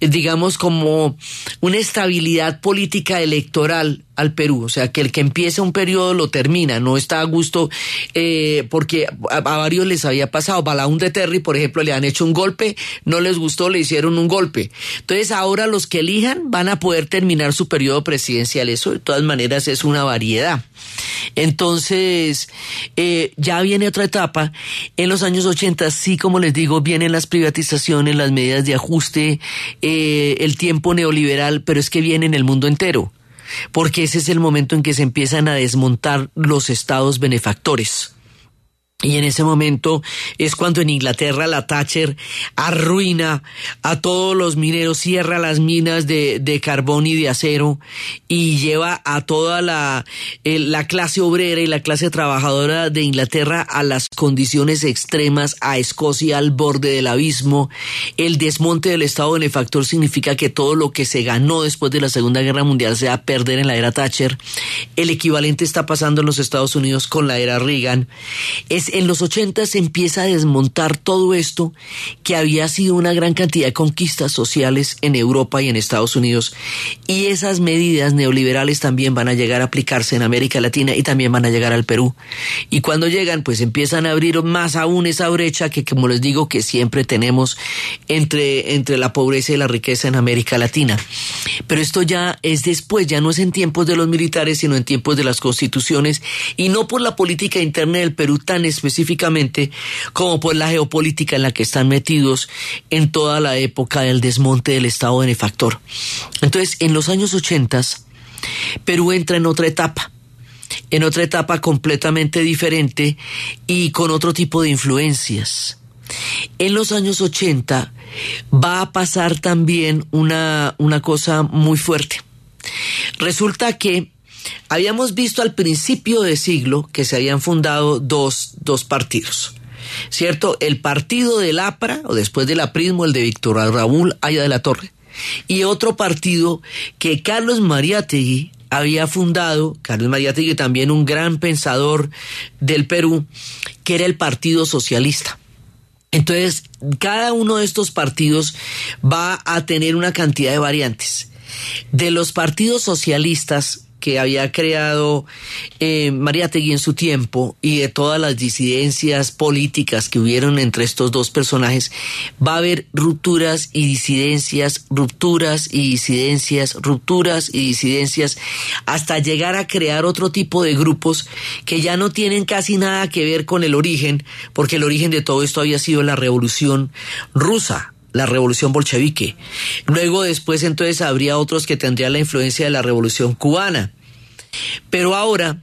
eh, digamos, como una estabilidad política electoral al Perú. O sea, que el que empieza un periodo lo termina, no está a gusto, eh, porque a, varios les había pasado. Balaún de Terry, por ejemplo, le han hecho un golpe, no les gustó, le hicieron un golpe. Entonces, ahora los que elijan van a poder terminar su periodo presidencial. Eso, de todas maneras, es una variedad. Entonces, eh, ya viene otra etapa. En los años 80, sí, como les digo, vienen las privatizaciones, las medidas de ajuste, eh, el tiempo neoliberal, pero es que viene en el mundo entero, porque ese es el momento en que se empiezan a desmontar los estados benefactores. Y en ese momento es cuando en Inglaterra la Thatcher arruina a todos los mineros, cierra las minas de, de carbón y de acero y lleva a toda la, la clase obrera y la clase trabajadora de Inglaterra a las condiciones extremas, a Escocia al borde del abismo. El desmonte del Estado benefactor significa que todo lo que se ganó después de la Segunda Guerra Mundial se va a perder en la era Thatcher. El equivalente está pasando en los Estados Unidos con la era Reagan. Es en los 80 se empieza a desmontar todo esto que había sido una gran cantidad de conquistas sociales en Europa y en Estados Unidos y esas medidas neoliberales también van a llegar a aplicarse en América Latina y también van a llegar al Perú. Y cuando llegan pues empiezan a abrir más aún esa brecha que como les digo que siempre tenemos entre, entre la pobreza y la riqueza en América Latina. Pero esto ya es después, ya no es en tiempos de los militares sino en tiempos de las constituciones y no por la política interna del Perú tan específicamente como por la geopolítica en la que están metidos en toda la época del desmonte del Estado benefactor. Entonces, en los años 80, Perú entra en otra etapa en otra etapa completamente diferente y con otro tipo de influencias. En los años 80 va a pasar también una, una cosa muy fuerte. Resulta que habíamos visto al principio de siglo que se habían fundado dos, dos partidos. ¿Cierto? El partido del APRA, o después del aprismo, el de Víctor Raúl Aya de la Torre, y otro partido que Carlos Mariátegui había fundado, Carlos Mariátegui también un gran pensador del Perú, que era el Partido Socialista. Entonces, cada uno de estos partidos va a tener una cantidad de variantes. De los partidos socialistas, que había creado eh, María Tegui en su tiempo y de todas las disidencias políticas que hubieron entre estos dos personajes, va a haber rupturas y disidencias, rupturas y disidencias, rupturas y disidencias, hasta llegar a crear otro tipo de grupos que ya no tienen casi nada que ver con el origen, porque el origen de todo esto había sido la revolución rusa la revolución bolchevique. Luego después entonces habría otros que tendrían la influencia de la revolución cubana. Pero ahora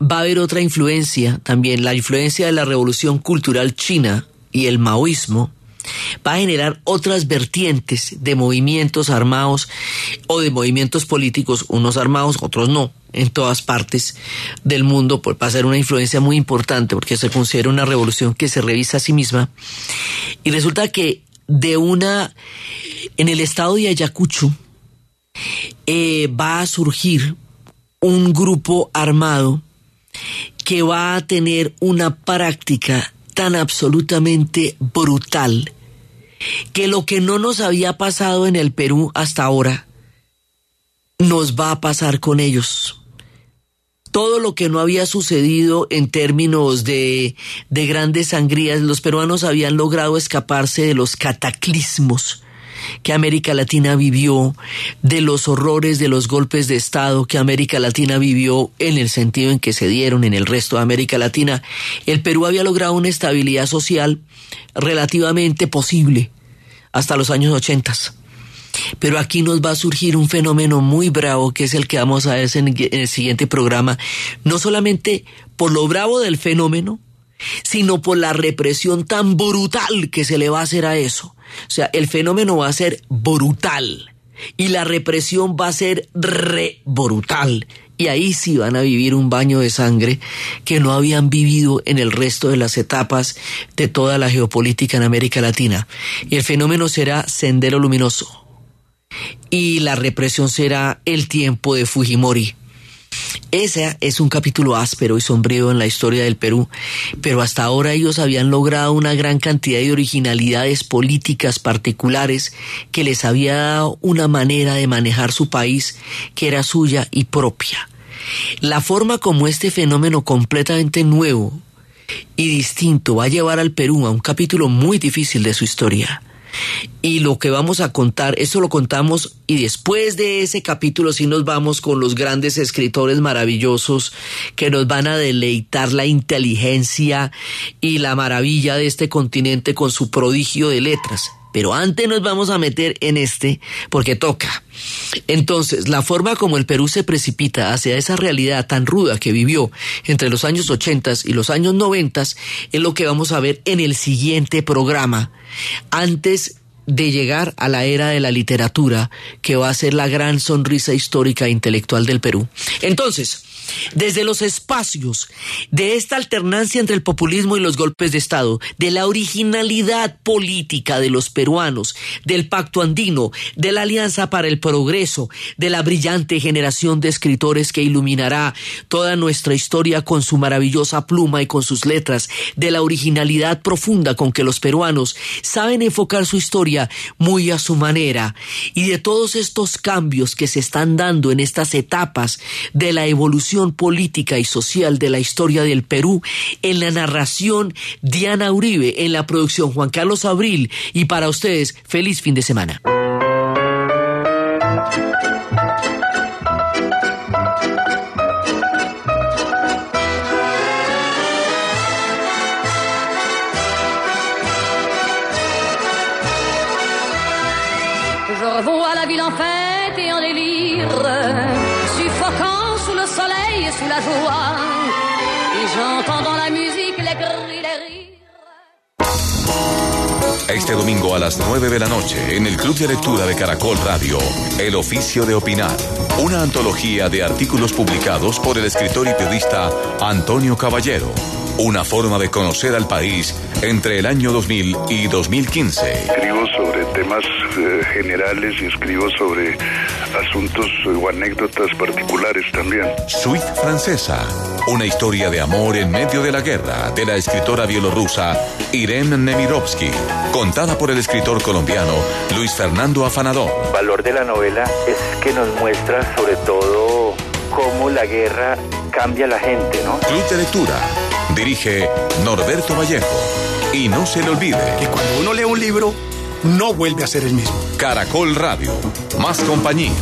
va a haber otra influencia también, la influencia de la revolución cultural china y el maoísmo va a generar otras vertientes de movimientos armados o de movimientos políticos, unos armados, otros no, en todas partes del mundo, pues va a ser una influencia muy importante porque se considera una revolución que se revisa a sí misma. Y resulta que de una, en el estado de Ayacucho, eh, va a surgir un grupo armado que va a tener una práctica tan absolutamente brutal que lo que no nos había pasado en el Perú hasta ahora nos va a pasar con ellos todo lo que no había sucedido en términos de, de grandes sangrías, los peruanos habían logrado escaparse de los cataclismos que América Latina vivió, de los horrores de los golpes de Estado que América Latina vivió en el sentido en que se dieron en el resto de América Latina, el Perú había logrado una estabilidad social relativamente posible hasta los años ochentas. Pero aquí nos va a surgir un fenómeno muy bravo, que es el que vamos a ver en el siguiente programa, no solamente por lo bravo del fenómeno, sino por la represión tan brutal que se le va a hacer a eso. O sea, el fenómeno va a ser brutal y la represión va a ser re brutal. Y ahí sí van a vivir un baño de sangre que no habían vivido en el resto de las etapas de toda la geopolítica en América Latina. Y el fenómeno será sendero luminoso. Y la represión será el tiempo de Fujimori. Ese es un capítulo áspero y sombrío en la historia del Perú, pero hasta ahora ellos habían logrado una gran cantidad de originalidades políticas particulares que les había dado una manera de manejar su país que era suya y propia. La forma como este fenómeno completamente nuevo y distinto va a llevar al Perú a un capítulo muy difícil de su historia y lo que vamos a contar, eso lo contamos y después de ese capítulo sí nos vamos con los grandes escritores maravillosos que nos van a deleitar la inteligencia y la maravilla de este continente con su prodigio de letras. Pero antes nos vamos a meter en este porque toca. Entonces, la forma como el Perú se precipita hacia esa realidad tan ruda que vivió entre los años 80 y los años 90 es lo que vamos a ver en el siguiente programa. Antes de llegar a la era de la literatura que va a ser la gran sonrisa histórica e intelectual del Perú. Entonces, desde los espacios de esta alternancia entre el populismo y los golpes de Estado, de la originalidad política de los peruanos, del pacto andino, de la Alianza para el Progreso, de la brillante generación de escritores que iluminará toda nuestra historia con su maravillosa pluma y con sus letras, de la originalidad profunda con que los peruanos saben enfocar su historia muy a su manera, y de todos estos cambios que se están dando en estas etapas de la evolución política y social de la historia del Perú, en la narración Diana Uribe, en la producción Juan Carlos Abril, y para ustedes, feliz fin de semana. Joie. J'entends dans la musique les cris, les rires. Este domingo a las 9 de la noche, en el Club de Lectura de Caracol Radio, El Oficio de Opinar, una antología de artículos publicados por el escritor y periodista Antonio Caballero. Una forma de conocer al país entre el año 2000 y 2015. Escribo sobre temas eh, generales y escribo sobre asuntos o anécdotas particulares también. Suite francesa, una historia de amor en medio de la guerra de la escritora bielorrusa Irene Nemirovsky, contada por el escritor colombiano Luis Fernando Afanador. El valor de la novela es que nos muestra sobre todo cómo la guerra cambia a la gente, ¿no? Club de lectura. Dirige Norberto Vallejo. Y no se le olvide que cuando uno lee un libro, no vuelve a ser el mismo. Caracol Radio. Más compañía.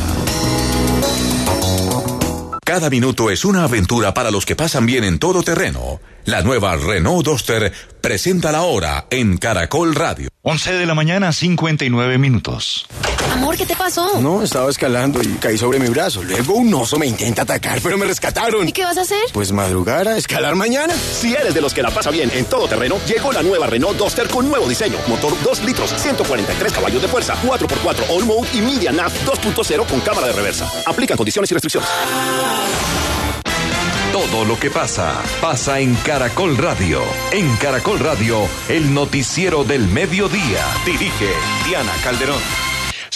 Cada minuto es una aventura para los que pasan bien en todo terreno. La nueva Renault Duster presenta la hora en Caracol Radio. 11 de la mañana, 59 minutos. Amor, ¿qué te pasó? No, estaba escalando y caí sobre mi brazo. Luego un oso me intenta atacar, pero me rescataron. ¿Y qué vas a hacer? Pues madrugar a escalar mañana. Si eres de los que la pasa bien en todo terreno, llegó la nueva Renault Duster con nuevo diseño. Motor 2 litros, 143 caballos de fuerza, 4x4 All Mode y Media Nav 2.0 con cámara de reversa. Aplican condiciones y restricciones. Todo lo que pasa, pasa en Caracol Radio. En Caracol Radio, el noticiero del mediodía. Dirige Diana Calderón.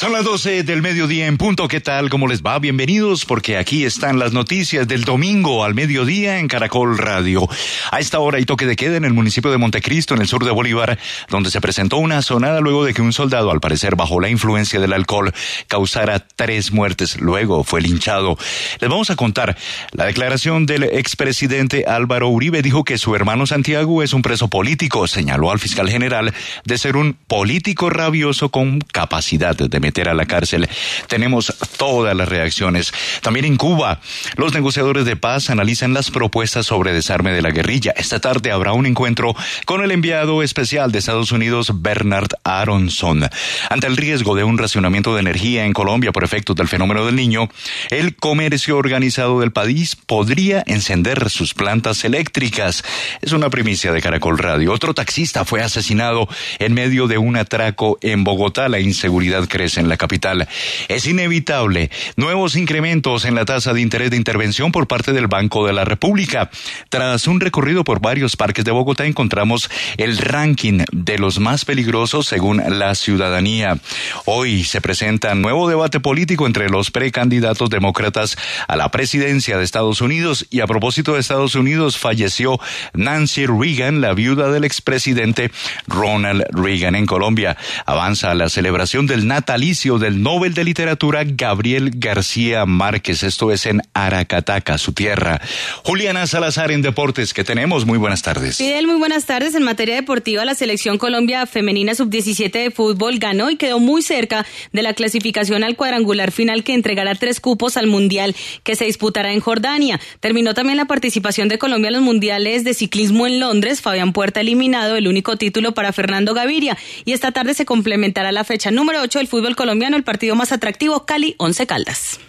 Son las 12 del mediodía en punto. ¿Qué tal? ¿Cómo les va? Bienvenidos porque aquí están las noticias del domingo al mediodía en Caracol Radio. A esta hora hay toque de queda en el municipio de Montecristo, en el sur de Bolívar, donde se presentó una sonada luego de que un soldado, al parecer bajo la influencia del alcohol, causara tres muertes. Luego fue linchado. Les vamos a contar. La declaración del expresidente Álvaro Uribe dijo que su hermano Santiago es un preso político. Señaló al fiscal general de ser un político rabioso con capacidad de meter a la cárcel. Tenemos todas las reacciones. También en Cuba, los negociadores de paz analizan las propuestas sobre desarme de la guerrilla. Esta tarde habrá un encuentro con el enviado especial de Estados Unidos, Bernard Aronson. Ante el riesgo de un racionamiento de energía en Colombia por efectos del fenómeno del niño, el comercio organizado del país podría encender sus plantas eléctricas. Es una primicia de Caracol Radio. Otro taxista fue asesinado en medio de un atraco en Bogotá. La inseguridad crece en la capital. Es inevitable nuevos incrementos en la tasa de interés de intervención por parte del Banco de la República. Tras un recorrido por varios parques de Bogotá encontramos el ranking de los más peligrosos según la ciudadanía. Hoy se presenta nuevo debate político entre los precandidatos demócratas a la presidencia de Estados Unidos y a propósito de Estados Unidos falleció Nancy Reagan, la viuda del expresidente Ronald Reagan en Colombia. Avanza la celebración del natalicio del Nobel de Literatura Gabriel García Márquez. Esto es en Aracataca, su tierra. Juliana Salazar en Deportes, que tenemos. Muy buenas tardes. Fidel, muy buenas tardes. En materia deportiva, la selección Colombia femenina sub-17 de fútbol ganó y quedó muy cerca de la clasificación al cuadrangular final que entregará tres cupos al Mundial que se disputará en Jordania. Terminó también la participación de Colombia en los Mundiales de ciclismo en Londres. Fabián Puerta eliminado, el único título para Fernando Gaviria. Y esta tarde se complementará la fecha número 8 del fútbol colombiano, el partido más atractivo, Cali 11 Caldas.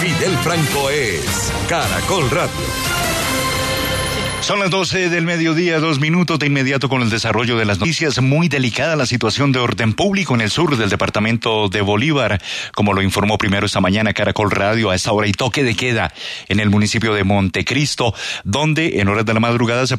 Fidel Franco es Caracol Radio. Son las 12 del mediodía, dos minutos de inmediato con el desarrollo de las noticias. Muy delicada la situación de orden público en el sur del departamento de Bolívar, como lo informó primero esta mañana Caracol Radio a esta hora y toque de queda en el municipio de Montecristo, donde en horas de la madrugada se